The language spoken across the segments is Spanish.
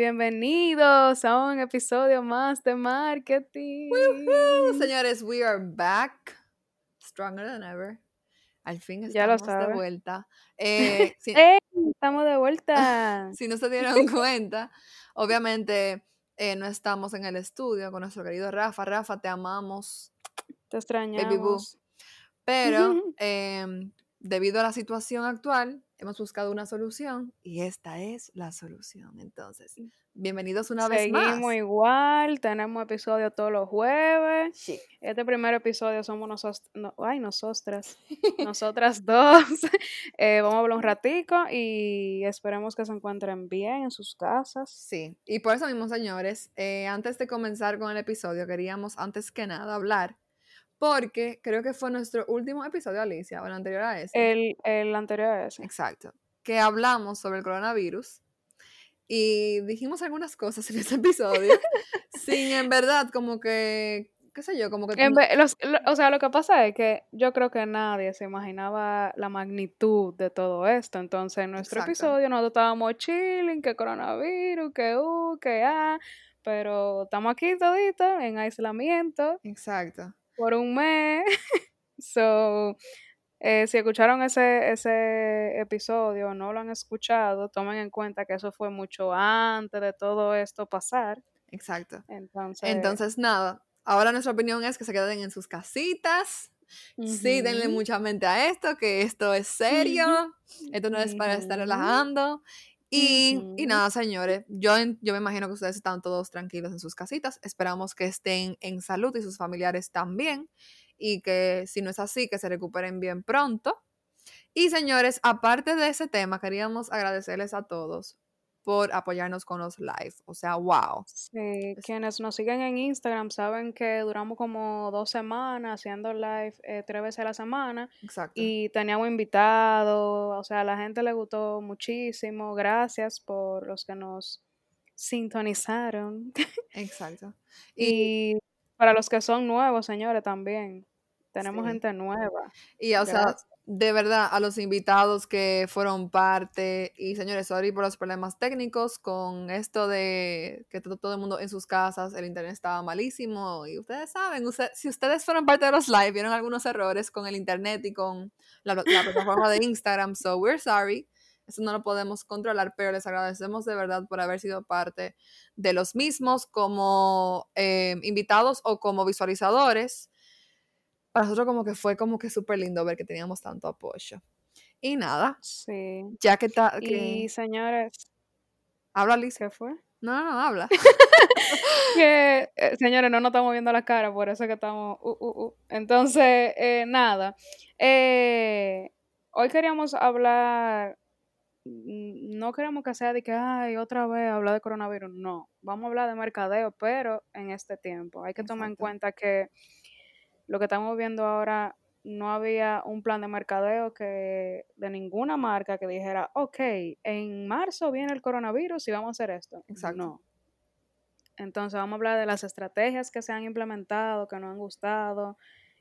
Bienvenidos a un episodio más de marketing. Woohoo. Señores, we are back. Stronger than ever. Al fin Ya lo estamos de vuelta. Eh. Estamos de vuelta. si no se dieron cuenta, obviamente eh, no estamos en el estudio con nuestro querido Rafa. Rafa, te amamos. Te extrañamos. Pero em, debido a la situación actual, hemos buscado una solución y esta es la solución. Entonces, bienvenidos una vez más. Seguimos igual, tenemos episodio todos los jueves. Sí. Este primer episodio somos nosotros, no, ay, nosotras, nosotras dos. Eh, vamos a hablar un ratico y esperemos que se encuentren bien en sus casas. Sí, y por eso mismo, señores, eh, antes de comenzar con el episodio, queríamos antes que nada hablar, porque creo que fue nuestro último episodio, Alicia, o el anterior a ese. El, el anterior a ese. Exacto, que hablamos sobre el coronavirus y dijimos algunas cosas en ese episodio, sin en verdad como que, qué sé yo, como que... Los- lo- o sea, lo que pasa es que yo creo que nadie se imaginaba la magnitud de todo esto. Entonces, en nuestro Exacto. episodio nosotros estábamos chilling, que coronavirus, que uh, que ah, pero estamos aquí toditos en aislamiento Exacto. Por un mes. so, eh, si escucharon ese, ese episodio o no lo han escuchado, tomen en cuenta que eso fue mucho antes de todo esto pasar. Exacto. Entonces, Entonces, nada, ahora nuestra opinión es que se queden en sus casitas. Sí, denle mucha mente a esto, que esto es serio, esto no es para estar relajando. Y, y nada, señores, yo, yo me imagino que ustedes están todos tranquilos en sus casitas. Esperamos que estén en salud y sus familiares también. Y que si no es así, que se recuperen bien pronto. Y señores, aparte de ese tema, queríamos agradecerles a todos por apoyarnos con los live. O sea, wow. Sí, Es- quienes nos siguen en Instagram saben que duramos como dos semanas haciendo live eh, tres veces a la semana Exacto. y teníamos invitados, o sea, a la gente le gustó muchísimo. Gracias por los que nos sintonizaron. Exacto. Y, Y para los que son nuevos, señores, también. Tenemos sí. gente nueva. Y, o sea. De verdad, a los invitados que fueron parte, y señores, sorry por los problemas técnicos con esto de que todo, el mundo en sus casas, el internet estaba malísimo, y ustedes saben, usted- si ustedes fueron parte de los live, vieron algunos errores con el internet y con la plataforma de Instagram, so we're sorry, eso no lo podemos controlar, pero les agradecemos de verdad por haber sido parte de los mismos como eh, invitados o como visualizadores para nosotros como que fue como que súper lindo ver que teníamos tanto apoyo. Y nada, Sí. ya que está, Y que... señores, Habla, Liz. ¿qué fue? No, no, no, habla. que, eh, señores, no nos estamos viendo la cara, por eso que estamos... uh, uh, uh. Entonces, eh, nada. Eh, hoy queríamos hablar, mm, no queremos que sea de que, ay, otra vez hablar de coronavirus, no. Vamos a hablar de mercadeo, pero en este tiempo. Hay que tomar en cuenta que lo que estamos viendo ahora, no había un plan de mercadeo que de ninguna marca que dijera, ok, en marzo viene el coronavirus y vamos a hacer esto. Exacto. No. Entonces vamos a hablar de las estrategias que se han implementado, que nos han gustado,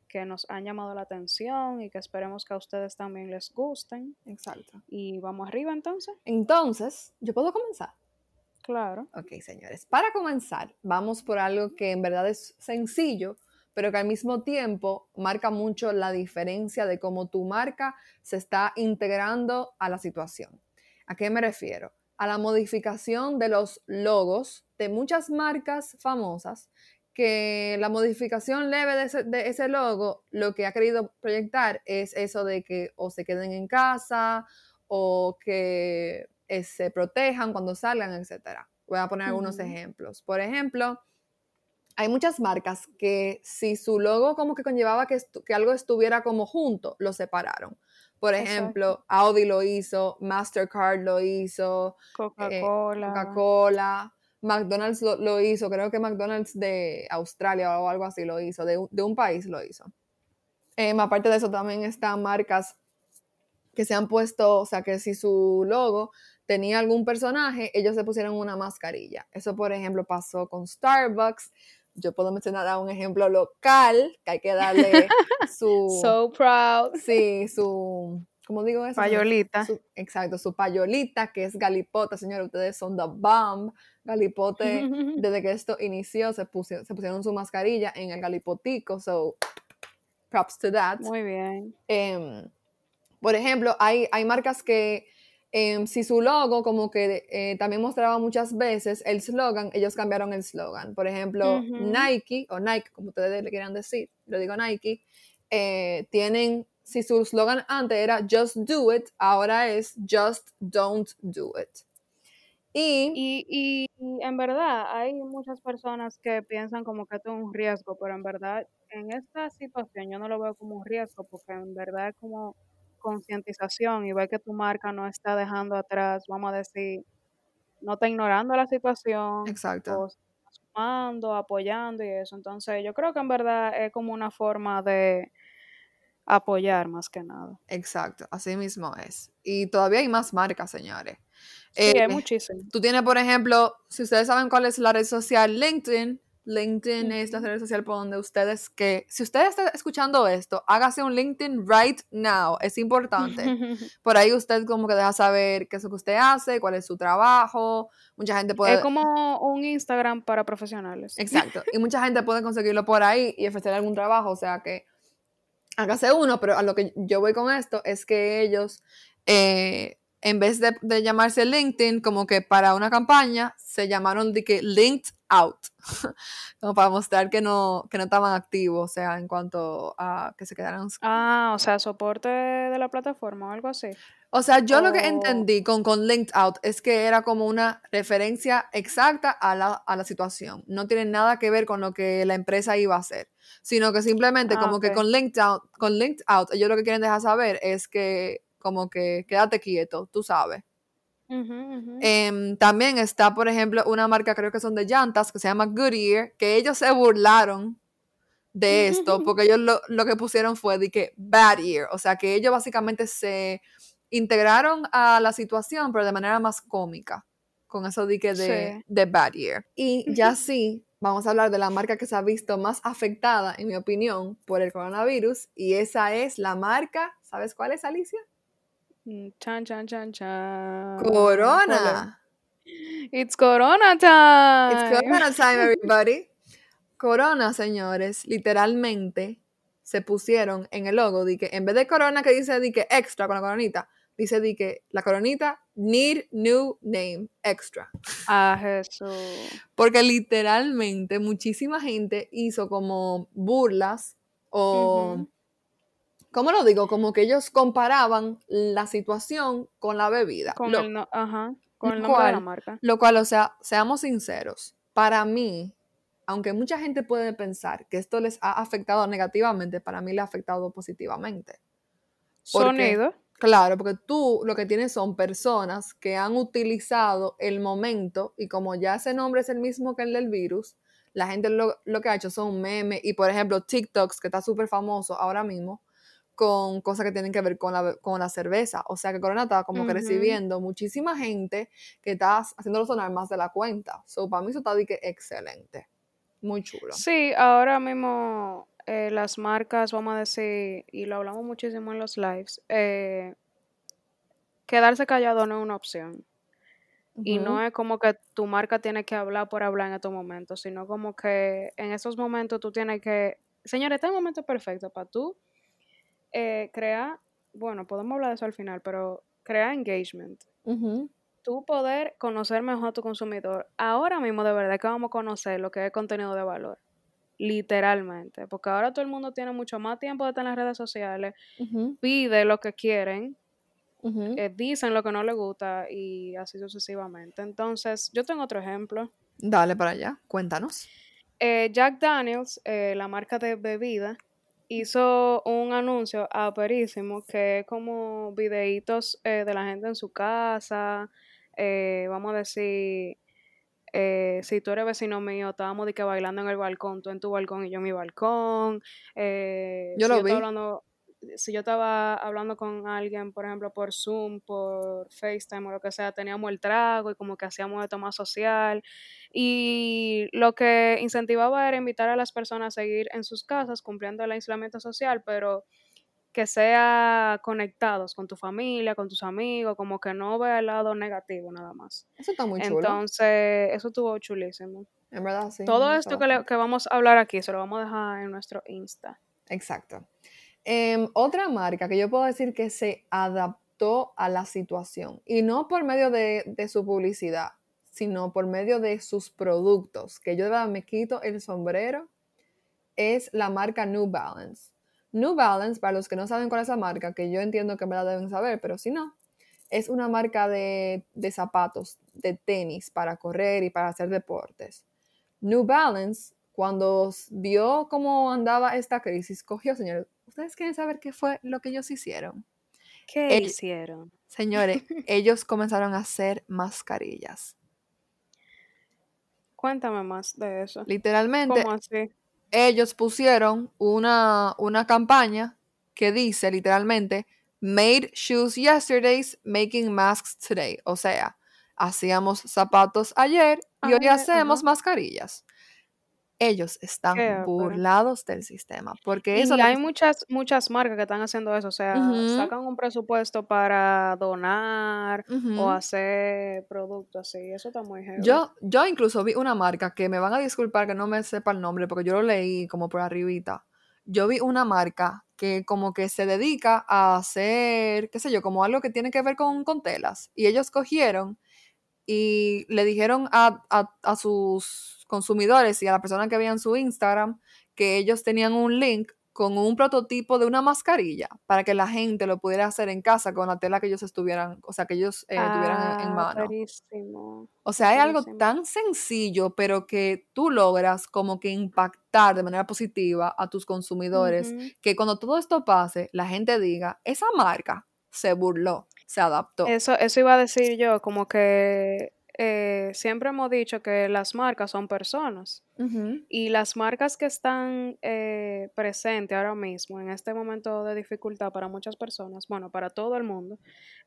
que nos han llamado la atención y que esperemos que a ustedes también les gusten. Exacto. Y vamos arriba entonces. Entonces, ¿yo puedo comenzar? Claro. Ok, señores. Para comenzar, vamos por algo que en verdad es sencillo, pero que al mismo tiempo marca mucho la diferencia de cómo tu marca se está integrando a la situación. ¿A qué me refiero? A la modificación de los logos de muchas marcas famosas que la modificación leve de ese, de ese logo lo que ha querido proyectar es eso de que o se queden en casa o que eh, se protejan cuando salgan, etc. Voy a poner algunos ejemplos. Por ejemplo, hay muchas marcas que si su logo como que conllevaba que, algo estuviera como junto, lo separaron. Por Exacto. ejemplo, Audi lo hizo, Mastercard lo hizo, eh, Coca-Cola. McDonald's lo, lo hizo, creo que McDonald's de Australia o algo así lo hizo, de, un- de un país lo hizo. Em, aparte de eso, también están marcas que se han puesto, o sea, que si su logo tenía algún personaje, ellos se pusieron una mascarilla. Eso, por ejemplo, pasó con Starbucks. Yo puedo mencionar a un ejemplo local, que hay que darle su... So proud. Sí, su, ¿cómo digo eso? Payolita. Su- exacto, su payolita, que es Galipota, señores, ustedes son the bomb. Galipote, desde que esto inició, se pusieron su mascarilla en el galipotico, so props to that. Muy bien. Em, por ejemplo, hay, hay marcas que em, si su logo como que eh, también mostraba muchas veces el slogan, ellos cambiaron el slogan. Por ejemplo, Ujú. Nike o Nike, como ustedes le quieran decir, lo digo Nike, eh, tienen, si su slogan antes era Just Do It, ahora es Just Don't Do It. Y, Y, y, y en verdad hay muchas personas que piensan como que esto es un riesgo, pero en verdad en esta situación yo no lo veo como un riesgo porque en verdad es como concientización y ver que tu marca no está dejando atrás, vamos a decir, no está ignorando la situación exacto, o sumando, apoyando y eso. Entonces yo creo que en verdad es como una forma de apoyar más que nada. exacto, así mismo es. Y todavía hay más marcas, señores. Sí, hay Eh, muchísimo. Tú tienes, por ejemplo, si ustedes saben cuál es la red social LinkedIn, LinkedIn es la red social por donde ustedes que, si ustedes están escuchando esto, hágase un LinkedIn right now, es importante. Por ahí usted como que deja saber qué es lo que usted hace, cuál es su trabajo, mucha gente puede... Es como un Instagram para profesionales. Exacto, y mucha gente puede conseguirlo por ahí y ofrecer algún trabajo, o sea que hágase uno, pero a lo que yo voy con esto es que ellos, eh, en vez de, de llamarse LinkedIn, como que para una campaña, se llamaron de que Linked Out, como para mostrar que no, que no estaban activos, o sea, en cuanto a que se quedaran... Ah, o sea, soporte de la plataforma o algo así. O sea, yo lo que O- entendí con, con Linked Out es que era como una referencia exacta a la, a la situación. No tiene nada que ver con lo que la empresa iba a hacer, sino que simplemente Ah, como que con Linked Out, con Linked Out, ellos lo que quieren dejar saber es que como que quédate quieto, tú sabes. Em, también está, por ejemplo, una marca, creo que son de llantas, que se llama Goodyear, que ellos se burlaron de esto, porque ellos lo, lo que pusieron fue de que bad year, o sea que ellos básicamente se integraron a la situación, pero de manera más cómica, con eso de que de, Sí. de bad year. Y ya sí, vamos a hablar de la marca que se ha visto más afectada, en mi opinión, por el coronavirus, y esa es la marca, ¿sabes cuál es, Alicia? Mm, Chan, chan, chan, chan. ¿Cuál Corona. It's Corona time. It's Corona time, everybody. Corona, señores, literalmente se pusieron en el logo de que en vez de corona que dice de que extra con la coronita, dice de que la coronita need new name extra. Ah, Jesús. Porque literalmente muchísima gente hizo como burlas o. ¿cómo lo digo? Como que ellos comparaban la situación con la bebida. Con Lo- el, no- ajá, con lo el nombre de la marca. Lo cual, o sea, seamos sinceros, para mí, aunque mucha gente puede pensar que esto les ha afectado negativamente, para mí le ha afectado positivamente. ¿Por qué? Sonido. Claro, porque tú lo que tienes son personas que han utilizado el momento y como ya ese nombre es el mismo que el del virus, la gente lo, lo que ha hecho son memes y por ejemplo TikToks, que está súper famoso ahora mismo, con cosas que tienen que ver con la, con la cerveza. O sea que Corona está como que recibiendo muchísima gente que está haciéndolo sonar más de la cuenta. So, para mí eso está de que excelente. Muy chulo. Sí, ahora mismo eh, las marcas, vamos a decir, y lo hablamos muchísimo en los lives, eh, quedarse callado no es una opción. Y no es como que tu marca tiene que hablar por hablar en estos momentos, sino como que en esos momentos tú tienes que... Señores, este es el momento perfecto para tú eh, crear, bueno, podemos hablar de eso al final, pero crear engagement. Ujú. Tú poder conocer mejor a tu consumidor. Ahora mismo de verdad que vamos a conocer lo que es contenido de valor. Literalmente. Porque ahora todo el mundo tiene mucho más tiempo de estar en las redes sociales, pide lo que quieren, eh, dicen lo que no les gusta y así sucesivamente. Entonces, yo tengo otro ejemplo. Dale para allá, cuéntanos. Eh, Jack Daniels, eh, la marca de bebida, hizo un anuncio aperísimo que es como videitos eh, de la gente en su casa. eh, vamos a decir, eh, si tú eres vecino mío, estábamos de que bailando en el balcón, tú en tu balcón y yo en mi balcón. eh, Yo si lo yo vi. hablando, si yo estaba hablando con alguien, por ejemplo, por Zoom, por FaceTime o lo que sea, teníamos el trago y como que hacíamos esto más social. Y lo que incentivaba era invitar a las personas a seguir en sus casas cumpliendo el aislamiento social, pero que sea conectados con tu familia, con tus amigos, como que no vea el lado negativo nada más. Eso está muy chulo. Entonces, eso estuvo chulísimo. En verdad, sí. Todo esto que, le- que vamos a hablar aquí se lo vamos a dejar en nuestro Insta. Exacto. Em, otra marca que yo puedo decir que se adaptó a la situación y no por medio de, su publicidad, sino por medio de sus productos, que yo de verdad me quito el sombrero, es la marca New Balance. New Balance, para los que no saben cuál es la marca, que yo entiendo que en verdad deben saber, pero si no, es una marca de, de zapatos, de tenis para correr y para hacer deportes. New Balance, cuando vio cómo andaba esta crisis, cogió, señores, ¿ustedes quieren saber qué fue lo que ellos hicieron? ¿Qué hicieron? Señores, ellos comenzaron a hacer mascarillas. Cuéntame más de eso. Literalmente, ¿Cómo así? ellos pusieron una, una campaña que dice literalmente, Made shoes yesterdays, making masks today. O sea, hacíamos zapatos ayer y hoy Ayer, hacemos mascarillas. Ellos están burlados del sistema, porque Y eso es lo hay que- muchas, muchas marcas que están haciendo eso, o sea, sacan un presupuesto para donar o hacer productos así, eso está muy heavy. Yo, yo incluso vi una marca que me van a disculpar que no me sepa el nombre porque yo lo leí como por arribita. Yo vi una marca que como que se dedica a hacer, qué sé yo, como algo que tiene que ver con, con telas. Y ellos cogieron y le dijeron a, a- a sus consumidores y a la persona que veían su Instagram que ellos tenían un link con un prototipo de una mascarilla para que la gente lo pudiera hacer en casa con la tela que ellos estuvieran, o sea, que ellos eh, tuvieran en- en Ah, mano. O sea, es algo tan sencillo, pero que tú logras como que impactar de manera positiva a tus consumidores, que cuando todo esto pase, la gente diga, esa marca se burló, se adaptó. Eso, eso iba a decir yo, como que eh, siempre hemos dicho que las marcas son personas. Y las marcas que están eh, presentes ahora mismo, en este momento de dificultad para muchas personas, bueno, para todo el mundo,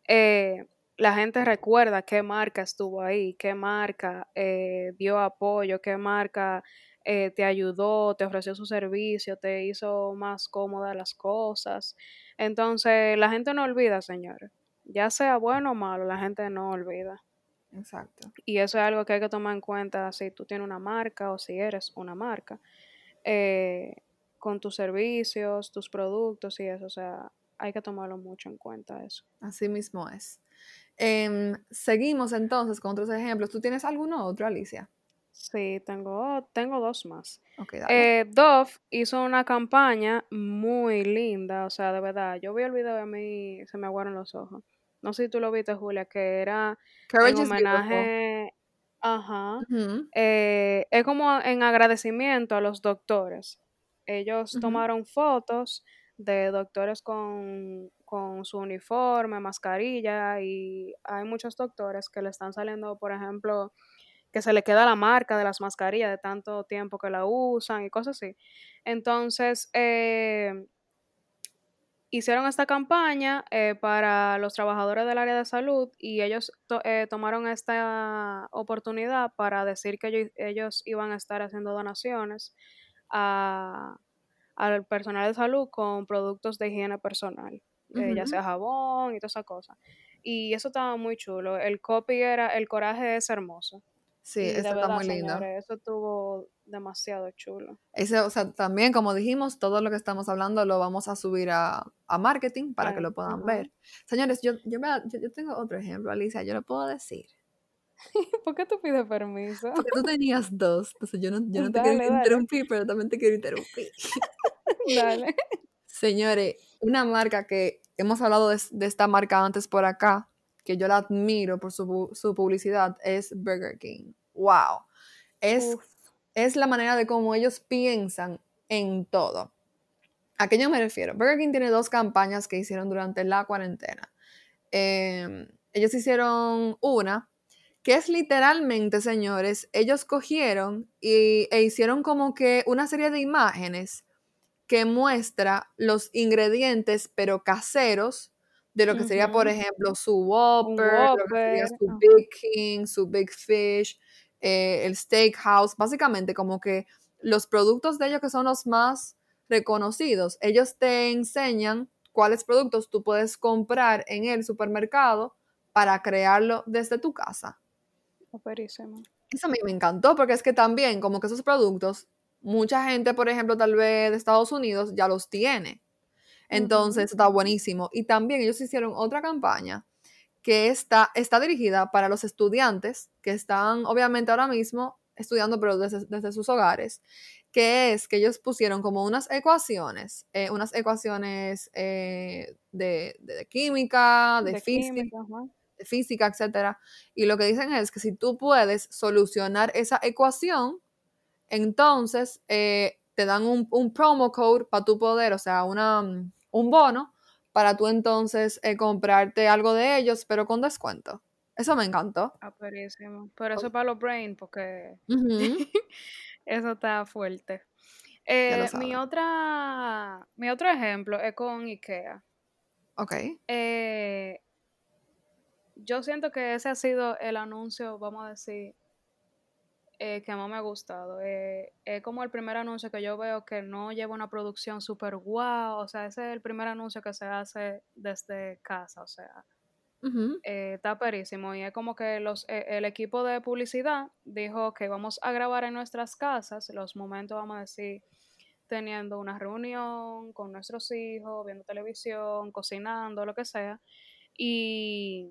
eh, la gente recuerda qué marca estuvo ahí, qué marca eh, dio apoyo, qué marca eh, te ayudó, te ofreció su servicio, te hizo más cómodas las cosas. Entonces, la gente no olvida, señores. Ya sea bueno o malo, la gente no olvida. Exacto. Y eso es algo que hay que tomar en cuenta si tú tienes una marca o si eres una marca, eh, con tus servicios, tus productos y eso. O sea, hay que tomarlo mucho en cuenta eso. Así mismo es. Em, seguimos entonces con otros ejemplos. ¿Tú tienes alguno otro, Alicia? Sí, tengo, tengo dos más. Ok, dale. Eh, Dove hizo una campaña muy linda, o sea, de verdad, yo vi el video y a mí se me aguaron los ojos. No sé si tú lo viste, Julia, que era en Courage beautiful. homenaje, ajá, eh, es como en agradecimiento a los doctores. Ellos tomaron fotos de doctores con, con su uniforme, mascarilla, y hay muchos doctores que le están saliendo, por ejemplo, que se le queda la marca de las mascarillas de tanto tiempo que la usan y cosas así. Entonces, eh, hicieron esta campaña eh, para los trabajadores del área de salud y ellos to- eh, tomaron esta oportunidad para decir que ellos, ellos iban a estar haciendo donaciones a- al personal de salud con productos de higiene personal, eh, ya sea jabón y toda esa cosa. Y eso estaba muy chulo. El copy era El coraje es hermoso. Sí, ese está verdad, muy lindo. señores, eso estuvo demasiado chulo. Ese, o sea, también, como dijimos, todo lo que estamos hablando lo vamos a subir a, a marketing para que lo puedan ver. Señores, yo, yo, me- yo, yo tengo otro ejemplo, Alicia, yo lo puedo decir. ¿Por qué tú pides permiso? Porque tú tenías dos, entonces yo no, yo no te Dale, quiero dale. interrumpir, pero también te quiero interrumpir. Dale. Señores, una marca que hemos hablado de, de esta marca antes por acá, que yo la admiro por su, su publicidad, es Burger King. ¡Wow! Es, Uf. es la manera de cómo ellos piensan en todo. ¿A qué yo me refiero? Burger King tiene dos campañas que hicieron durante la cuarentena. Eh, ellos hicieron una que es literalmente, señores, ellos cogieron y, e hicieron como que una serie de imágenes que muestra los ingredientes, pero caseros, de lo que sería, por ejemplo, su Whopper, lo que sería su. Big King, su Big Fish, eh, el Steakhouse, básicamente como que los productos de ellos que son los más reconocidos, ellos te enseñan cuáles productos tú puedes comprar en el supermercado para crearlo desde tu casa. Operísimo. Eso a mí me encantó porque es que también como que esos productos, mucha gente, por ejemplo, tal vez de Estados Unidos ya los tiene. Entonces, está buenísimo. Y también ellos hicieron otra campaña que está, está dirigida para los estudiantes que están, obviamente, ahora mismo estudiando, pero desde, sus hogares, que es que ellos pusieron como unas ecuaciones, eh, unas ecuaciones eh, de, química, de, física, de física, etcétera. Y lo que dicen es que si tú puedes solucionar esa ecuación, entonces eh, te dan un, un, promo code para tu poder, o sea, una, un bono para tú entonces comprarte algo de ellos, pero con descuento. Eso me encantó. Ah, Pero eso es para los brain, porque eso está fuerte. Eh, mi otra, mi otro ejemplo es con IKEA. Ok. Eh, yo siento que ese ha sido el anuncio, vamos a decir, eh, que más me ha gustado. es como el primer anuncio que yo veo que no lleva una producción súper guau. O sea, ese es el primer anuncio que se hace desde casa. O sea, eh, está perísimo. Y es como que los, eh, el equipo de publicidad dijo que vamos a grabar en nuestras casas los momentos, vamos a decir, teniendo una reunión con nuestros hijos, viendo televisión, cocinando, lo que sea. Y,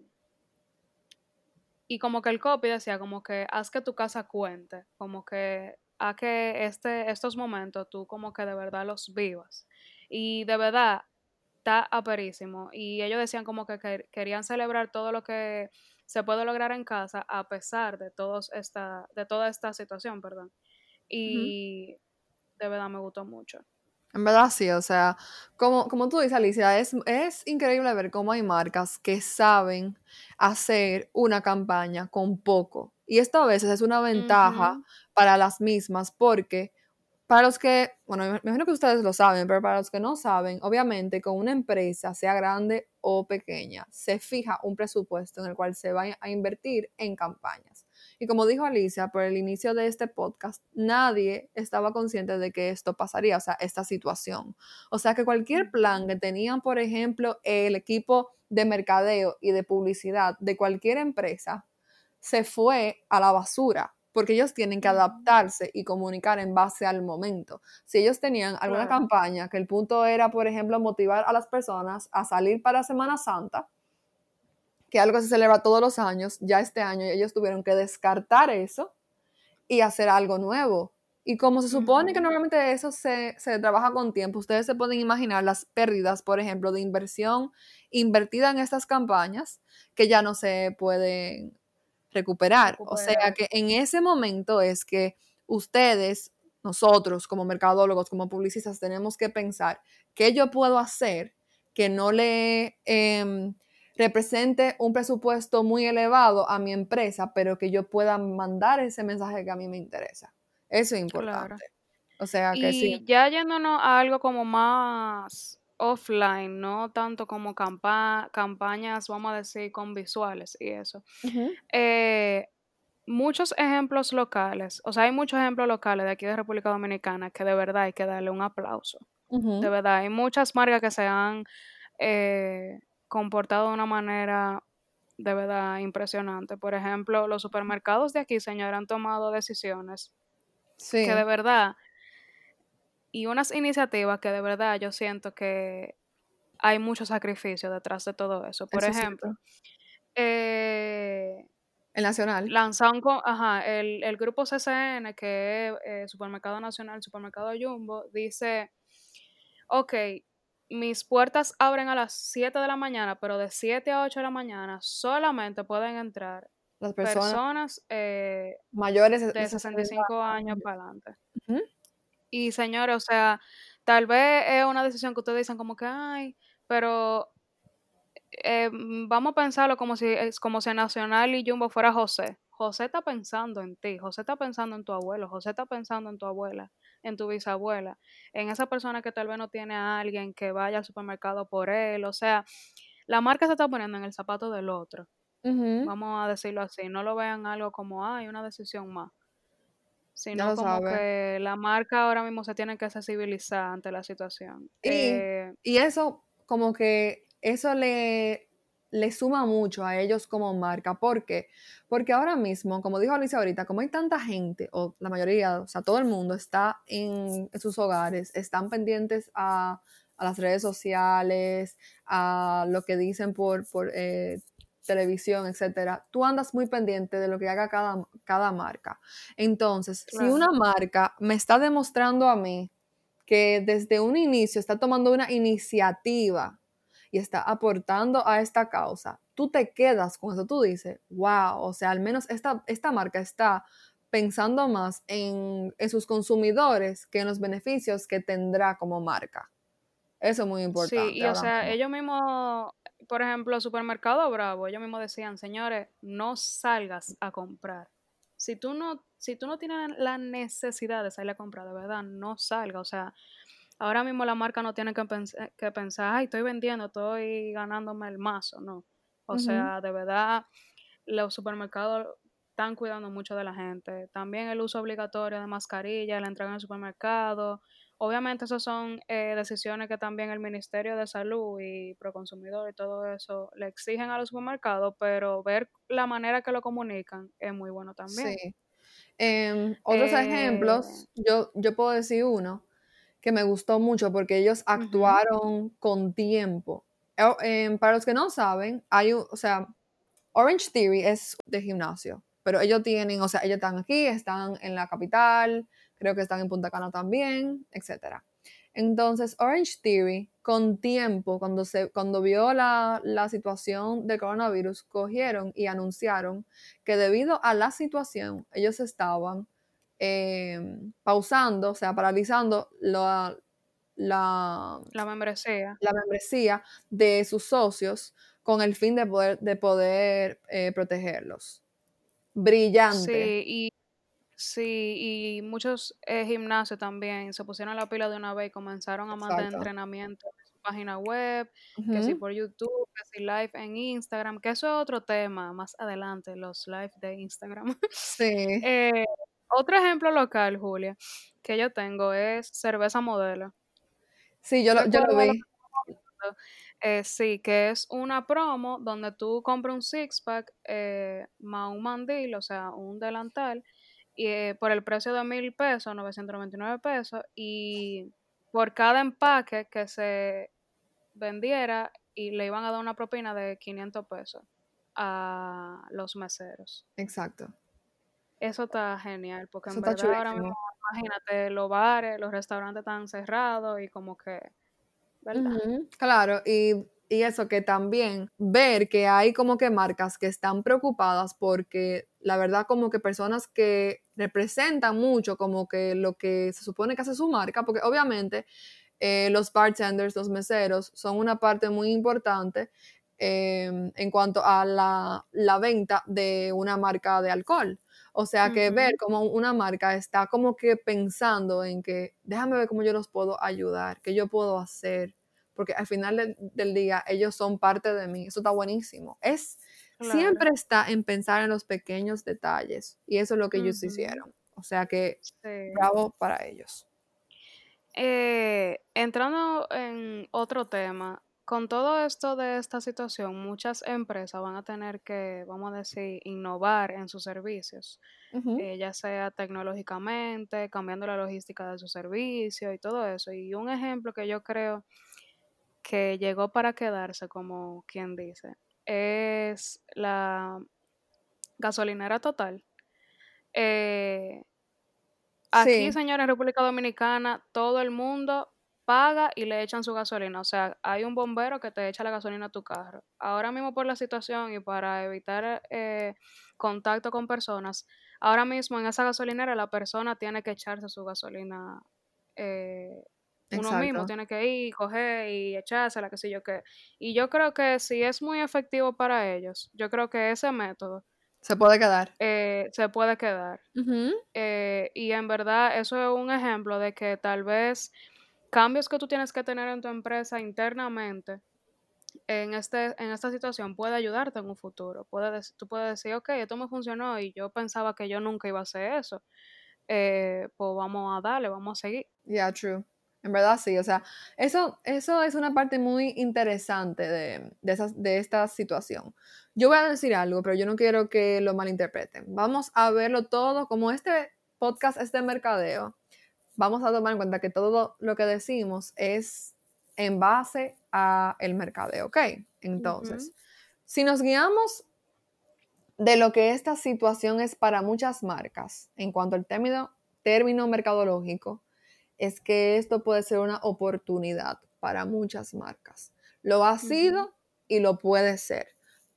y como que el copy decía, como que haz que tu casa cuente, como que a que este, estos momentos tú como que de verdad los vivas. Y de verdad, está aperísimo. Y ellos decían como que querían celebrar todo lo que se puede lograr en casa a pesar de, todos esta, de toda esta situación, perdón. Y de verdad me gustó mucho. En verdad sí, o sea, como, como tú dices, Alicia, es, es increíble ver cómo hay marcas que saben hacer una campaña con poco. Y esto a veces es una ventaja para las mismas porque para los que, bueno, me imagino que ustedes lo saben, pero para los que no saben, obviamente con una empresa, sea grande o pequeña, se fija un presupuesto en el cual se va a invertir en campañas. Y como dijo Alicia, por el inicio de este podcast, nadie estaba consciente de que esto pasaría, o sea, esta situación. O sea, que cualquier plan que tenían, por ejemplo, el equipo de mercadeo y de publicidad de cualquier empresa, se fue a la basura porque ellos tienen que adaptarse y comunicar en base al momento. Si ellos tenían alguna campaña que el punto era, por ejemplo, motivar a las personas a salir para Semana Santa, que algo se celebra todos los años, ya este año ellos tuvieron que descartar eso y hacer algo nuevo. Y como se supone que normalmente eso se, se, trabaja con tiempo, ustedes se pueden imaginar las pérdidas, por ejemplo, de inversión invertida en estas campañas que ya no se pueden recuperar. O sea que en ese momento es que ustedes, nosotros como mercadólogos, como publicistas, tenemos que pensar qué yo puedo hacer que no le em, represente un presupuesto muy elevado a mi empresa, pero que yo pueda mandar ese mensaje que a mí me interesa. Eso es importante. O sea que y Ya yéndonos a algo como más offline, no tanto como campañas, vamos a decir, con visuales y eso. Eh, muchos ejemplos locales, o sea, hay muchos ejemplos locales de aquí de República Dominicana que de verdad hay que darle un aplauso. De verdad, hay muchas marcas que se han eh, comportado de una manera de verdad impresionante. Por ejemplo, los supermercados de aquí, señor, han tomado decisiones que de verdad y unas iniciativas que de verdad yo siento que hay mucho sacrificio detrás de todo eso. Por ejemplo, eh, el Nacional. Lanzaron ajá, el, el, grupo CCN, que es eh, Supermercado Nacional, Supermercado Jumbo, dice, ok, mis puertas abren a las 7 de la mañana, pero de 7 a 8 de la mañana solamente pueden entrar las personas, eh, mayores de 65 años para adelante. Y señores, o sea, tal vez es una decisión que ustedes dicen como que, ay, pero eh, mm, vamos a pensarlo como si, es como si Nacional y Jumbo fuera José. José está pensando en ti, José está pensando en tu abuelo, José está pensando en tu abuela, en tu bisabuela, en esa persona que tal vez no tiene a alguien que vaya al supermercado por él. O sea, la marca se está poniendo en el zapato del otro. Vamos a decirlo así, no lo vean algo como, ay, una decisión más sino como que la marca ahora mismo se tiene que sensibilizar ante la situación. Y, eh, y eso como que eso le, le suma mucho a ellos como marca. ¿Por qué? Porque ahora mismo, como dijo Alicia ahorita, como hay tanta gente, o la mayoría, o sea, todo el mundo está en, sus hogares, están pendientes a, las redes sociales, a lo que dicen por, por eh, televisión, etcétera, tú andas muy pendiente de lo que haga cada, cada marca. Entonces, si una marca me está demostrando a mí que desde un inicio está tomando una iniciativa y está aportando a esta causa, tú te quedas con eso, tú dices, wow, o sea, al menos esta, esta marca está pensando más en, en, sus consumidores que en los beneficios que tendrá como marca. Eso es muy importante. Sí, y o sea, ellos mismos, por ejemplo, Supermercado Bravo, ellos mismos decían, señores, no salgas a comprar. Si tú no, si tú no tienes la necesidad de salir a comprar, de verdad, no salga. O sea, Ahora mismo la marca no tiene que, que pensar, ay, estoy vendiendo, estoy ganándome el mazo, no. O sea, de verdad, los supermercados están cuidando mucho de la gente. También el uso obligatorio de mascarilla, la entrega en el supermercado. Obviamente, esas son eh, decisiones que también el Ministerio de Salud y Proconsumidor y todo eso le exigen a los supermercados, pero ver la manera que lo comunican es muy bueno también. Sí. Em, otros ejemplos, eh, yo, yo puedo decir uno que me gustó mucho porque ellos actuaron con tiempo. Em, para los que no saben, hay un, o sea, Orange Theory es de gimnasio, pero ellos tienen, o sea, ellos están aquí, están en la capital, creo que están en Punta Cana también, etc. Entonces, Orange Theory, con tiempo, cuando, se, cuando vio la, la situación del coronavirus, cogieron y anunciaron que debido a la situación, ellos estaban Em, pausando, o sea, paralizando la, la, membresía. la membresía de sus socios con el fin de poder, de poder eh, protegerlos. Brillante. Sí, y, sí, y muchos eh, gimnasios también se pusieron la pila de una vez y comenzaron a mandar entrenamiento en su página web, que si por YouTube, que si live en Instagram, que eso es otro tema más adelante, los live de Instagram. Sí. Eh, otro ejemplo local, Julia, que yo tengo es cerveza modelo. Sí, yo lo, yo lo vi. Eh, sí, que es una promo donde tú compras un six-pack eh, más un mandil, o sea, un delantal, y, eh, por el precio de mil pesos, 999 pesos, y por cada empaque que se vendiera, y le iban a dar una propina de 500 pesos a los meseros. Exacto. Eso está genial, porque en verdad ahora mismo, imagínate, los bares, los restaurantes están cerrados y como que, ¿verdad? Claro, y, y, eso que también ver que hay como que marcas que están preocupadas porque la verdad como que personas que representan mucho como que lo que se supone que hace su marca, porque obviamente eh, los bartenders, los meseros son una parte muy importante em, en cuanto a la, la venta de una marca de alcohol. O sea que ver como una marca está como que pensando en que déjame ver cómo yo los puedo ayudar, qué yo puedo hacer, porque al final del, día ellos son parte de mí, eso está buenísimo. Es, siempre está en pensar en los pequeños detalles y eso es lo que ellos hicieron. O sea que bravo para ellos. Eh, entrando en otro tema, con todo esto de esta situación, muchas empresas van a tener que, vamos a decir, innovar en sus servicios, eh, ya sea tecnológicamente, cambiando la logística de su servicio y todo eso. Y un ejemplo que yo creo que llegó para quedarse, como quien dice, es la gasolinera total. Eh, aquí, señores, en República Dominicana, todo el mundo paga y le echan su gasolina. O sea, hay un bombero que te echa la gasolina a tu carro. Ahora mismo por la situación y para evitar eh, contacto con personas, ahora mismo en esa gasolinera la persona tiene que echarse su gasolina. Eh, uno mismo tiene que ir, coger y echársela, qué sé yo qué. Y yo creo que si es muy efectivo para ellos, yo creo que ese método se puede quedar. Eh, se puede quedar. y en verdad eso es un ejemplo de que tal vez cambios que tú tienes que tener en tu empresa internamente en, este, en esta situación puede ayudarte en un futuro. Puede, tú puedes decir, ok, esto me funcionó y yo pensaba que yo nunca iba a hacer eso. Eh, pues vamos a darle, vamos a seguir. Yeah, true. En verdad sí, o sea, eso, eso es una parte muy interesante de, de, esta situación. Yo voy a decir algo, pero yo no quiero que lo malinterpreten. Vamos a verlo todo como este podcast es de mercadeo. Vamos a tomar en cuenta que todo lo que decimos es en base a el mercadeo, ¿ok? Entonces, si nos guiamos de lo que esta situación es para muchas marcas en cuanto al término, término mercadológico, es que esto puede ser una oportunidad para muchas marcas. Lo ha sido y lo puede ser.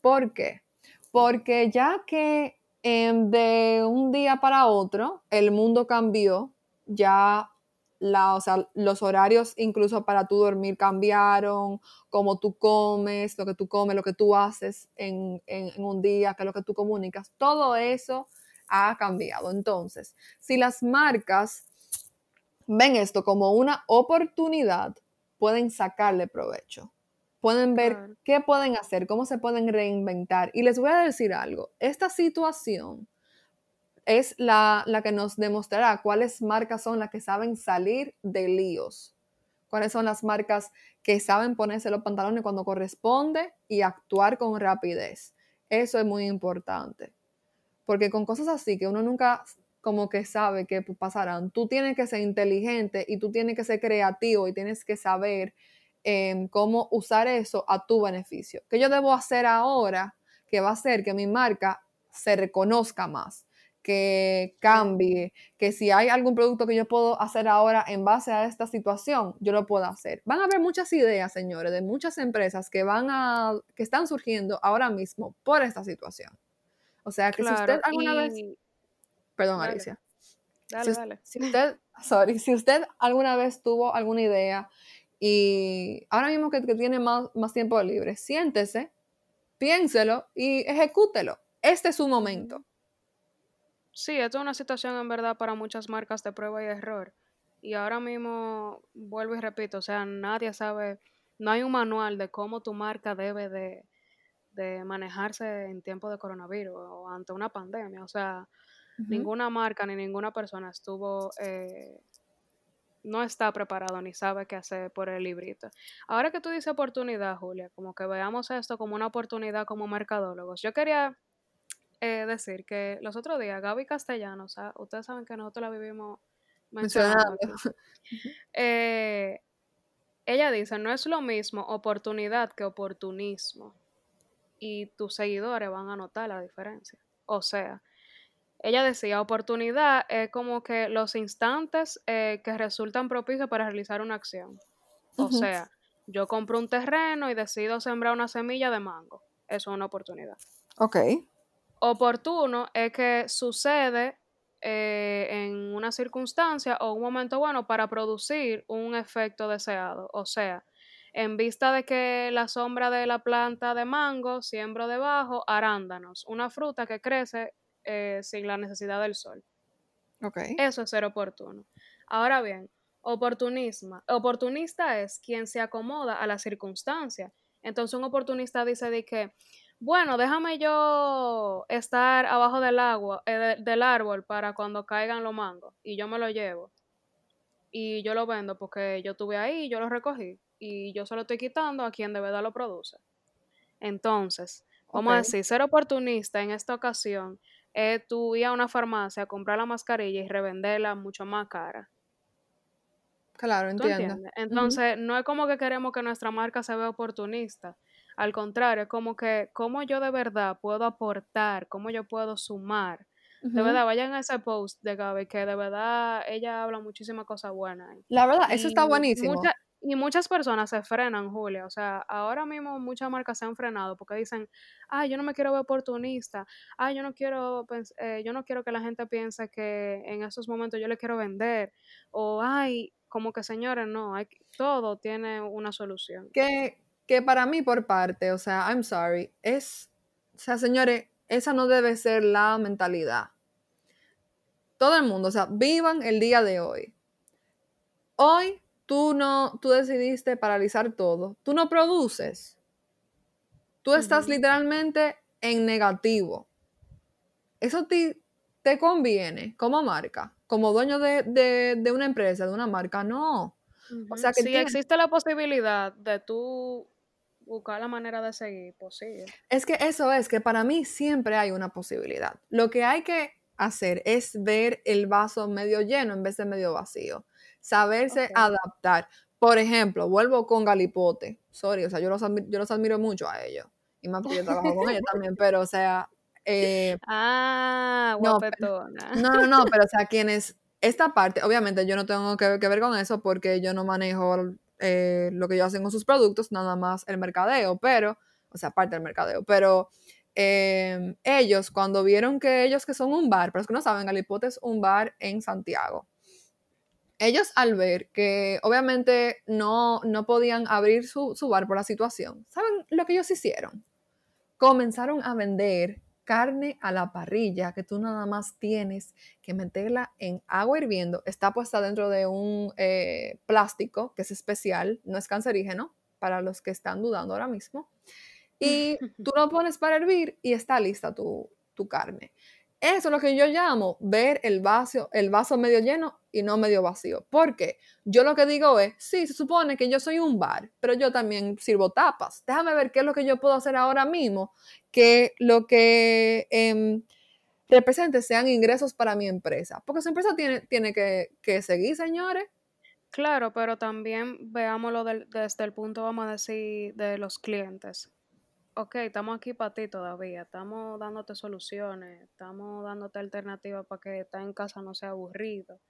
¿Por qué? Porque ya que em, de un día para otro el mundo cambió, ya la, los horarios incluso para tú dormir cambiaron, cómo tú comes, lo que tú comes, lo que tú haces en, en un día, qué es lo que tú comunicas, todo eso ha cambiado. Entonces, si las marcas ven esto como una oportunidad, pueden sacarle provecho. Pueden ver qué pueden hacer, cómo se pueden reinventar. Y les voy a decir algo, esta situación es la, que nos demostrará cuáles marcas son las que saben salir de líos, cuáles son las marcas que saben ponerse los pantalones cuando corresponde y actuar con rapidez. Eso es muy importante. Porque con cosas así que uno nunca como que sabe que pasarán. Tú tienes que ser inteligente y tú tienes que ser creativo y tienes que saber em, cómo usar eso a tu beneficio. ¿Qué yo debo hacer ahora que va a hacer que mi marca se reconozca más? Que cambie, que si hay algún producto que yo puedo hacer ahora en base a esta situación, yo lo puedo hacer. Van a haber muchas ideas, señores, de muchas empresas que van a, que están surgiendo ahora mismo por esta situación. O sea, que si usted alguna vez Perdón, Alicia. Dale, si, dale. Si usted, sorry, si usted alguna vez tuvo alguna idea y ahora mismo que, tiene más, más tiempo libre, siéntese, piénselo y ejecútelo. Este es su momento. Sí, esto es una situación en verdad para muchas marcas de prueba y error. Y ahora mismo, vuelvo y repito, o sea, nadie sabe, no hay un manual de cómo tu marca debe de, de manejarse en tiempo de coronavirus o ante una pandemia. O sea, Ninguna marca ni ninguna persona estuvo, eh, no está preparado ni sabe qué hacer por el librito. Ahora que tú dices oportunidad, Julia, como que veamos esto como una oportunidad como mercadólogos. Yo quería eh, decir que los otros días, Gaby Castellanos, ustedes saben que nosotros la vivimos mencionando. Eh, ella dice, no es lo mismo oportunidad que oportunismo. Y tus seguidores van a notar la diferencia. O sea, ella decía, oportunidad es como que los instantes eh, que resultan propicios para realizar una acción. O sea, yo compro un terreno y decido sembrar una semilla de mango. Eso es una oportunidad. Ok. Oportuno es que sucede eh, en una circunstancia o un momento bueno para producir un efecto deseado. O sea, en vista de que la sombra de la planta de mango siembro debajo arándanos, una fruta que crece eh, sin la necesidad del sol. Okay. Eso es ser oportuno. Ahora bien, oportunismo. Oportunista es quien se acomoda a la circunstancia. Entonces un oportunista dice de que, bueno, déjame yo estar abajo del agua, eh, del árbol para cuando caigan los mangos y yo me lo llevo y yo lo vendo porque yo estuve ahí, yo lo recogí y yo se lo estoy quitando a quien de verdad lo produce. Entonces, vamos a decir, ser oportunista en esta ocasión es tú ir a una farmacia, comprar la mascarilla y revenderla mucho más cara. Claro, entiendo. Entonces, no es como que queremos que nuestra marca se vea oportunista. Al contrario, como que cómo yo de verdad puedo aportar, cómo yo puedo sumar. De verdad, vayan a ese post de Gaby, que de verdad ella habla muchísimas cosas buenas. La verdad, eso está buenísimo. Y muchas personas se frenan, Julia. O sea, ahora mismo muchas marcas se han frenado porque dicen, ay, yo no me quiero ver oportunista. Ay, yo no quiero, eh, yo no quiero que la gente piense que en esos momentos yo le quiero vender. O, ay, como que señores, no, hay, todo tiene una solución. Que, que para mí, por parte, o sea, I'm sorry, es, o sea, señores, esa no debe ser la mentalidad. Todo el mundo, o sea, vivan el día de hoy. Hoy tú no, tú decidiste paralizar todo, tú no produces. Tú estás literalmente en negativo. Eso te, te conviene como marca, como dueño de, una empresa, de una marca, no. O sea que si tiene- existe la posibilidad de tú buscar la manera de seguir, pues sigue. Es que eso es, que para mí siempre hay una posibilidad. Lo que hay que hacer es ver el vaso medio lleno en vez de medio vacío. Saberse adaptar. Por ejemplo, vuelvo con Galipote. Sorry, o sea, yo los, admi- yo los admiro mucho a ellos. Y más porque yo trabajo con ellos también, pero o sea, eh, Ah, No, guapetona. no, no, no, pero o sea, quienes, esta parte, obviamente yo no tengo que, que ver con eso porque yo no manejo eh, lo que ellos hacen con sus productos, nada más el mercadeo, pero, o sea, parte del mercadeo, pero eh, ellos cuando vieron que ellos que son un bar, para los que no saben, Galipote es un bar en Santiago. Ellos al ver que obviamente no, no podían abrir su, su bar por la situación, ¿saben lo que ellos hicieron? Comenzaron a vender carne a la parrilla que tú nada más tienes que meterla en agua hirviendo. Está puesta dentro de un eh, plástico que es especial, no es cancerígeno, para los que están dudando ahora mismo. Y tú lo pones para hervir y está lista tu, tu carne. Eso es lo que yo llamo ver el vaso, el vaso medio lleno y no medio vacío. Porque yo lo que digo es, sí, se supone que yo soy un bar, pero yo también sirvo tapas. Déjame ver qué es lo que yo puedo hacer ahora mismo, que lo que em, represente sean ingresos para mi empresa. Porque su empresa tiene, tiene que, que seguir, señores. Claro, pero también veámoslo desde el punto, vamos a decir, de los clientes. Ok, estamos aquí para ti todavía, estamos dándote soluciones, estamos dándote alternativas para que estar en casa no sea aburrido,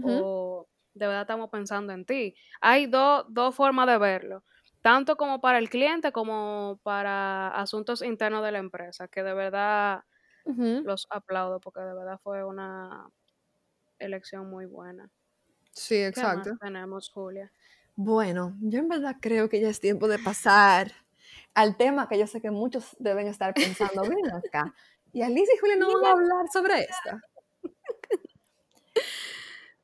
o de verdad estamos pensando en ti. Hay dos dos formas de verlo, tanto como para el cliente como para asuntos internos de la empresa, que de verdad los aplaudo porque de verdad fue una elección muy buena. Sí, ¿Qué exacto. más tenemos, Julia? Bueno, yo en verdad creo que ya es tiempo de pasar al tema que yo sé que muchos deben estar pensando. Ven acá. Y Alicia y Julia no van a hablar sobre esto.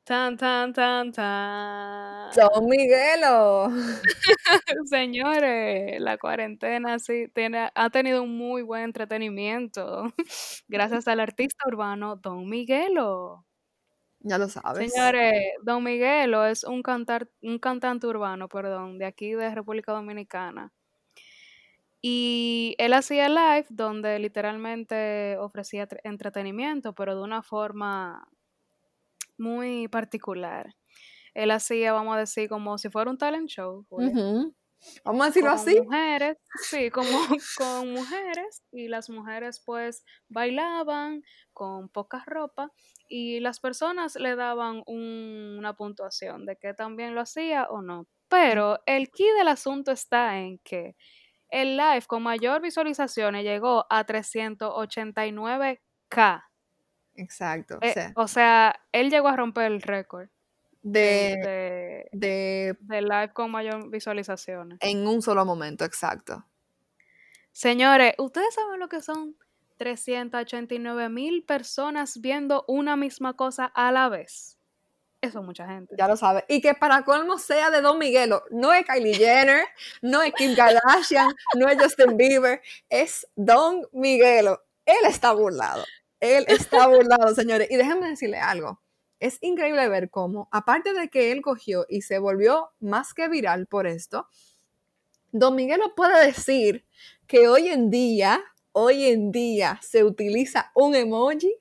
Tan, tan, tan, tan. Don Miguelo. Señores, la cuarentena sí tiene, ha tenido un muy buen entretenimiento gracias al artista urbano Don Miguelo. Ya lo sabes. Señores, Don Miguelo es un, cantar, un cantante urbano, perdón, de aquí de República Dominicana. Y él hacía live donde literalmente ofrecía tre- entretenimiento, pero de una forma muy particular. Él hacía, vamos a decir, como si fuera un talent show. Vamos a decirlo con así. mujeres, sí, como con mujeres y las mujeres pues bailaban con poca ropa y las personas le daban un- una puntuación de que también lo hacía o no. Pero el key del asunto está en que el live con mayor visualizaciones llegó a 389k. Exacto. Eh, o sea, o sea, él llegó a romper el récord de, de, de, de de live con mayor visualizaciones. en un solo momento, exacto. Señores, ¿ustedes saben lo que son 389 mil personas viendo una misma cosa a la vez? Eso es mucha gente. Ya lo sabes. Y que para colmo sea de Don Miguelo. No es Kylie Jenner, no es Kim Kardashian, no es Justin Bieber, es Don Miguelo. Él está burlado. Él está burlado, señores. Y déjenme decirle algo. Es increíble ver cómo, aparte de que él cogió y se volvió más que viral por esto, Don Miguelo puede decir que hoy en día, hoy en día se utiliza un emoji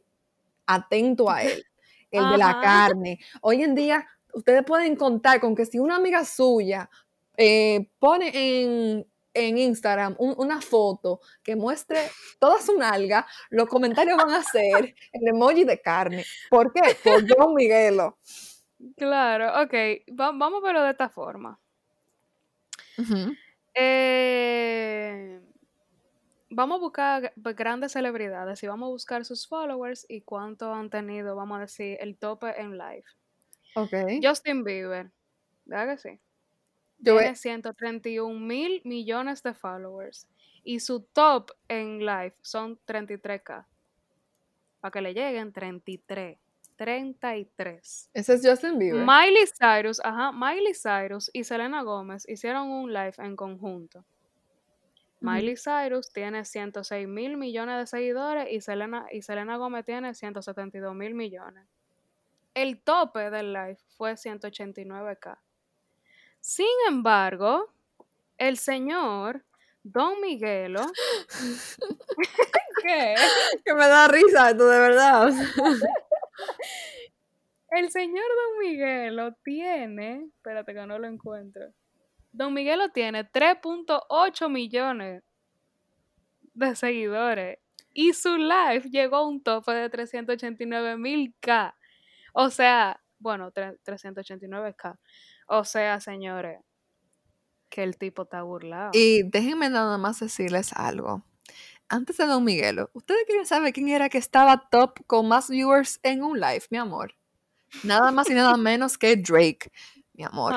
atento a él, el de la carne. Hoy en día ustedes pueden contar con que si una amiga suya eh, pone en, en Instagram un- una foto que muestre toda su nalga, los comentarios van a ser el emoji de carne. ¿Por qué? Por Don Miguelo. Claro, ok. va- vamos a verlo de esta forma. Eh, vamos a buscar grandes celebridades y vamos a buscar sus followers y cuánto han tenido, vamos a decir, el tope en live. Ok. Justin Bieber, ¿verdad que sí? Yo Tiene 131 mil millones de followers y su top en live son 33k. Para que le lleguen 33. 33. ese es Justin Bieber. Miley Cyrus, ajá, Miley Cyrus y Selena Gómez hicieron un live en conjunto. Miley Cyrus tiene 106 mil millones de seguidores y Selena, y Selena Gómez tiene 172 mil millones. El tope del live fue 189k. Sin embargo, el señor Don Miguelo. ¿Qué? Que me da risa esto, de verdad. el señor Don Miguelo tiene. Espérate que no lo encuentro. Don Miguelo tiene 3.8 millones de seguidores. Y su live llegó a un tope de 389 mil K. O sea, bueno, 389K. O sea, señores, que el tipo está burlado. Y déjenme nada más decirles algo. Antes de Don Miguelo, ¿ustedes quieren saber quién era que estaba top con más viewers en un live, mi amor? Nada más y nada menos que Drake, mi amor.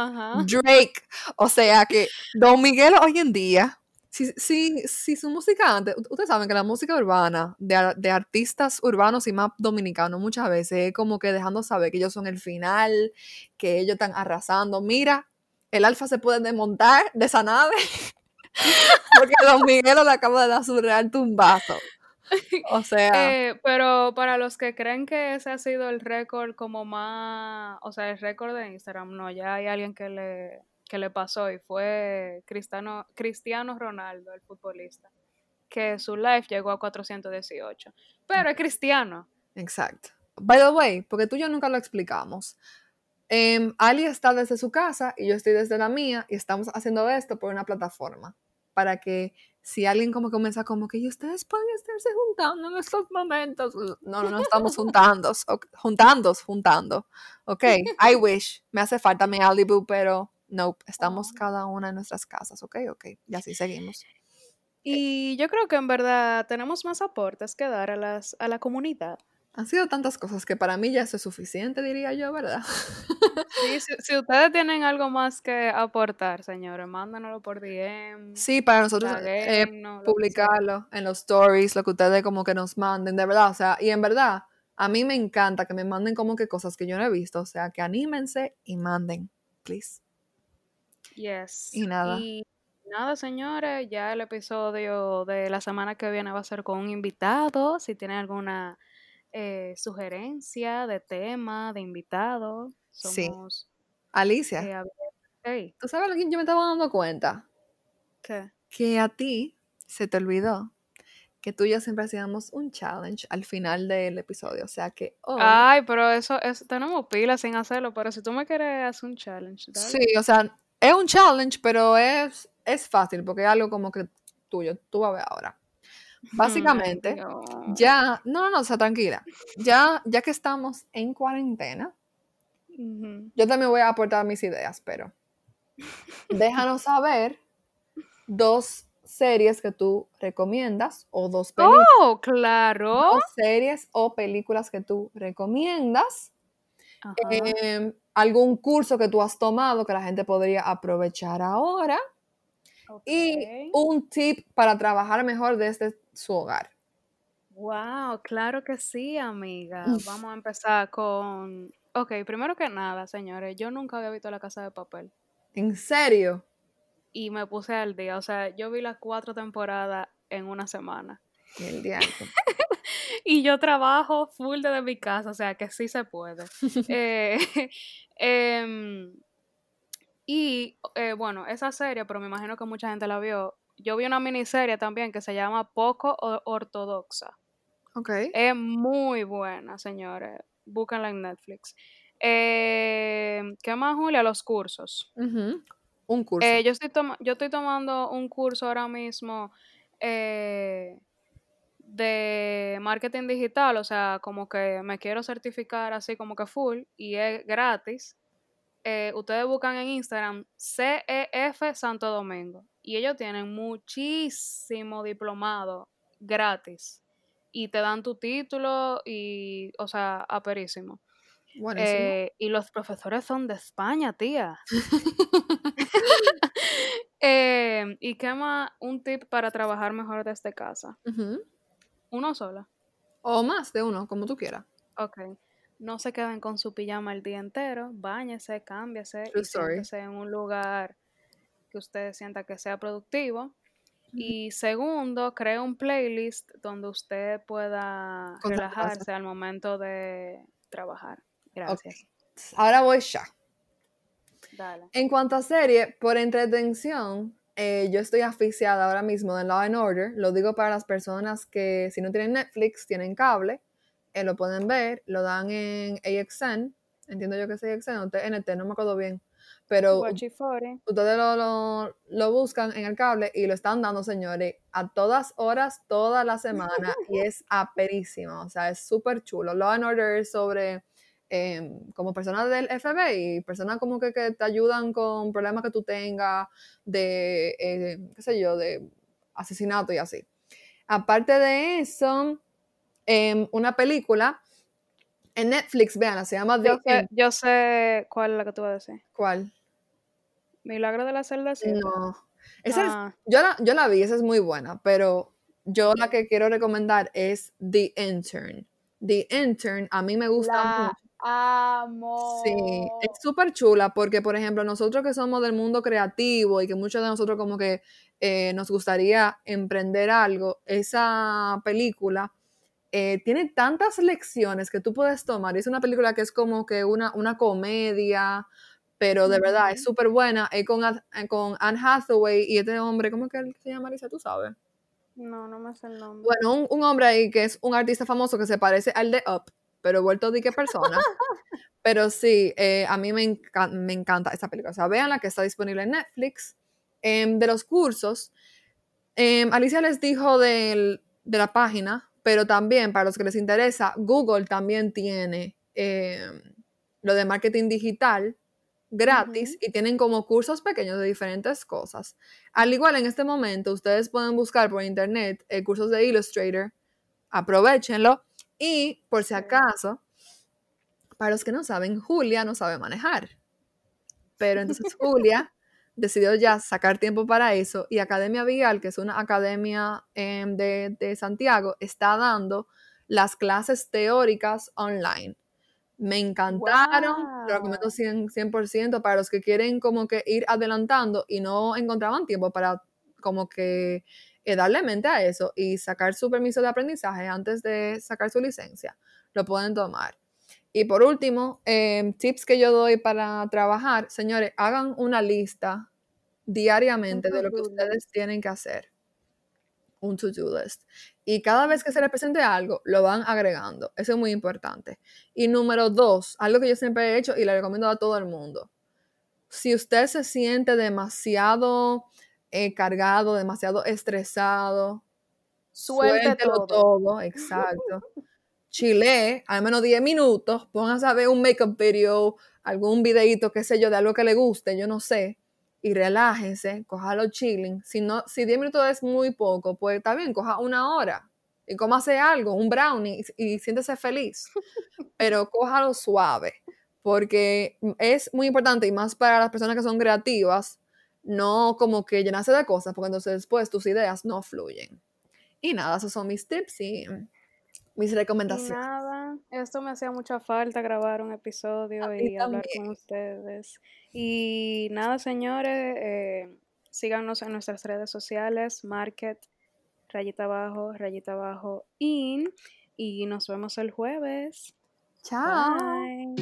Drake. O sea que Don Miguelo hoy en día, si, si, si su música antes, ustedes saben que la música urbana de, de, artistas urbanos y más dominicanos muchas veces es como que dejando saber que ellos son el final, que ellos están arrasando. Mira, el alfa se puede desmontar de esa nave porque Don Miguelo le acaba de dar su real tumbazo. O sea. Eh, pero para los que creen que ese ha sido el récord como más. O sea, el récord de Instagram, no, ya hay alguien que le, que le pasó y fue Cristiano, Cristiano Ronaldo, el futbolista. Que su live llegó a 418. Pero es cristiano. Exacto. By the way, porque tú y yo nunca lo explicamos. Eh, Ali está desde su casa y yo estoy desde la mía y estamos haciendo esto por una plataforma para que si alguien como comienza como que y ustedes pueden estarse juntando en estos momentos, no, no, no estamos juntando, juntando, juntando, ok, I wish, me hace falta mi Alibu, pero no, estamos oh. cada una en nuestras casas, ok, ok, y así seguimos. Y yo creo que en verdad tenemos más aportes que dar a, las, a la comunidad. Han sido tantas cosas que para mí ya eso es suficiente, diría yo, ¿verdad? Sí, si, ustedes tienen algo más que aportar, señores, mándanoslo por DM. Sí, para nosotros eh, publicarlo en los stories, lo que ustedes como que nos manden, de verdad, o sea, y en verdad, a mí me encanta que me manden como que cosas que yo no he visto, o sea, que anímense y manden, please. Yes. Y nada. Y nada, señores, ya el episodio de la semana que viene va a ser con un invitado, si tienen alguna eh, sugerencia de tema, de invitado. Somos, sí. Alicia. Eh, ¿Tú sabes lo que yo me estaba dando cuenta? ¿Qué? Que a ti se te olvidó que tú y yo siempre hacíamos un challenge al final del episodio. O sea que. Ay, pero eso, es tenemos pilas sin hacerlo. Pero si tú me quieres hacer un challenge. Sí, o sea, es un challenge, pero es, es fácil porque es algo como que tuyo. Tú vas a ver ahora. Básicamente, ya, no, no, no, o sea, tranquila. Ya, ya que estamos en cuarentena, yo también voy a aportar mis ideas, pero déjanos saber dos series que tú recomiendas o dos películas. Oh, claro. Dos series o películas que tú recomiendas. Em, algún curso que tú has tomado que la gente podría aprovechar ahora. Y un tip para trabajar mejor desde su hogar. Wow, claro que sí, amiga. Vamos a empezar con... Ok, primero que nada, señores, yo nunca había visto La Casa de Papel. ¿En serio? Y me puse al día, o sea, yo vi las cuatro temporadas en una semana. El día. y yo trabajo full desde mi casa, o sea, que sí se puede. eh, em, y eh, bueno, esa serie, pero me imagino que mucha gente la vio. Yo vi una miniserie también que se llama Poco Ortodoxa. Ok. Es muy buena, señores. Búsquenla en Netflix. Eh, ¿Qué más, Julia? Los cursos. Un curso. Eh, yo, estoy yo estoy tomando un curso ahora mismo de marketing digital, o sea, como que me quiero certificar así como que full y es gratis. Eh, ustedes buscan en Instagram CEF Santo Domingo y ellos tienen muchísimo diplomado gratis y te dan tu título y, o sea, aperísimo. Eh, y los profesores son de España, tía. Eh, ¿Y qué más? Un tip para trabajar mejor desde casa. Uno sola. O más de uno, como tú quieras. Ok no se queden con su pijama el día entero, báñese, cámbiese y siéntese en un lugar que usted sienta que sea productivo. Y segundo, cree un playlist donde usted pueda relajarse al momento de trabajar. Gracias. Ahora voy ya. Dale. En cuanto a serie, por entretención, eh, yo estoy aficiada ahora mismo de Law and Order. Lo digo para las personas que si no tienen Netflix, tienen cable, eh, lo pueden ver, lo dan en AXN, entiendo yo que es AXN o TNT, no me acuerdo bien. Pero ustedes lo, lo- lo buscan en el cable y lo están dando, señores, a todas horas, toda la semana, y es aperísimo, o sea, es súper chulo. Law and Order es sobre eh, como personas del FBI, personas como que, que te ayudan con problemas que tú tengas, de, eh, qué sé yo, de asesinato y así. Aparte de eso, em, una película en Netflix, vean, se llama The Yo sé, End. yo sé cuál es la que tú vas a decir. ¿Cuál? Milagro de la celda 7. No. Esa es- Ah, yo, la, yo la vi, esa es muy buena, pero yo la que quiero recomendar es The Intern. The Intern a mí me gusta la mucho. amo. Sí, es súper chula porque, por ejemplo, nosotros que somos del mundo creativo y que muchos de nosotros como que eh, nos gustaría emprender algo, esa película eh, tiene tantas lecciones que tú puedes tomar. Es una película que es como que una, una comedia, pero de verdad es súper buena. Es con, eh, con Anne Hathaway y este hombre, ¿cómo es que se llama, Marisa? ¿Tú sabes? No, no me sé el nombre. Bueno, un, un hombre ahí que es un artista famoso que se parece al de Up, pero vuelto de qué persona. pero sí, eh, a mí me, enca- me encanta esta película. O sea, véanla que está disponible en Netflix. Em, de los cursos, em, Alicia les dijo del- de la página, pero también para los que les interesa, Google también tiene em, lo de marketing digital gratis y tienen como cursos pequeños de diferentes cosas. Al igual en este momento, ustedes pueden buscar por internet eh, cursos de Illustrator, aprovechenlo y por si acaso, para los que no saben, Julia no sabe manejar. Pero entonces Julia decidió ya sacar tiempo para eso y Academia Vial, que es una academia em, de, de Santiago, está dando las clases teóricas online. Me encantaron, lo recomiendo Wow. 100%, 100% para los que quieren como que ir adelantando y no encontraban tiempo para como que eh, darle mente a eso y sacar su permiso de aprendizaje antes de sacar su licencia. Lo pueden tomar. Y por último, em, tips que yo doy para trabajar, señores, hagan una lista diariamente de lo que ustedes tienen que hacer. Un to-do list. Y cada vez que se les presente algo, lo van agregando. Eso es muy importante. Y número dos, algo que yo siempre he hecho y le recomiendo a todo el mundo. Si usted se siente demasiado eh, cargado, demasiado estresado, suéltelo todo. todo, exacto. Chile, al menos 10 minutos, póngase a ver un make-up video, algún videito, qué sé yo, de algo que le guste, yo no sé, y relájense, cójalo chilling. Si, no, si 10 minutos es muy poco, pues está bien, coja una hora y cómase algo, un brownie, y, y siéntese feliz, pero cójalo suave, porque es muy importante, y más para las personas que son creativas, no como que llenarse de cosas, porque entonces después tus ideas no fluyen. Y nada, esos son mis tips y mis recomendaciones. nada, esto me hacía mucha falta grabar un episodio A y hablar con ustedes. Y nada, señores, eh, síganos en nuestras redes sociales, Market, rayita abajo, rayita abajo, in. Y nos vemos el jueves. Chao. Bye.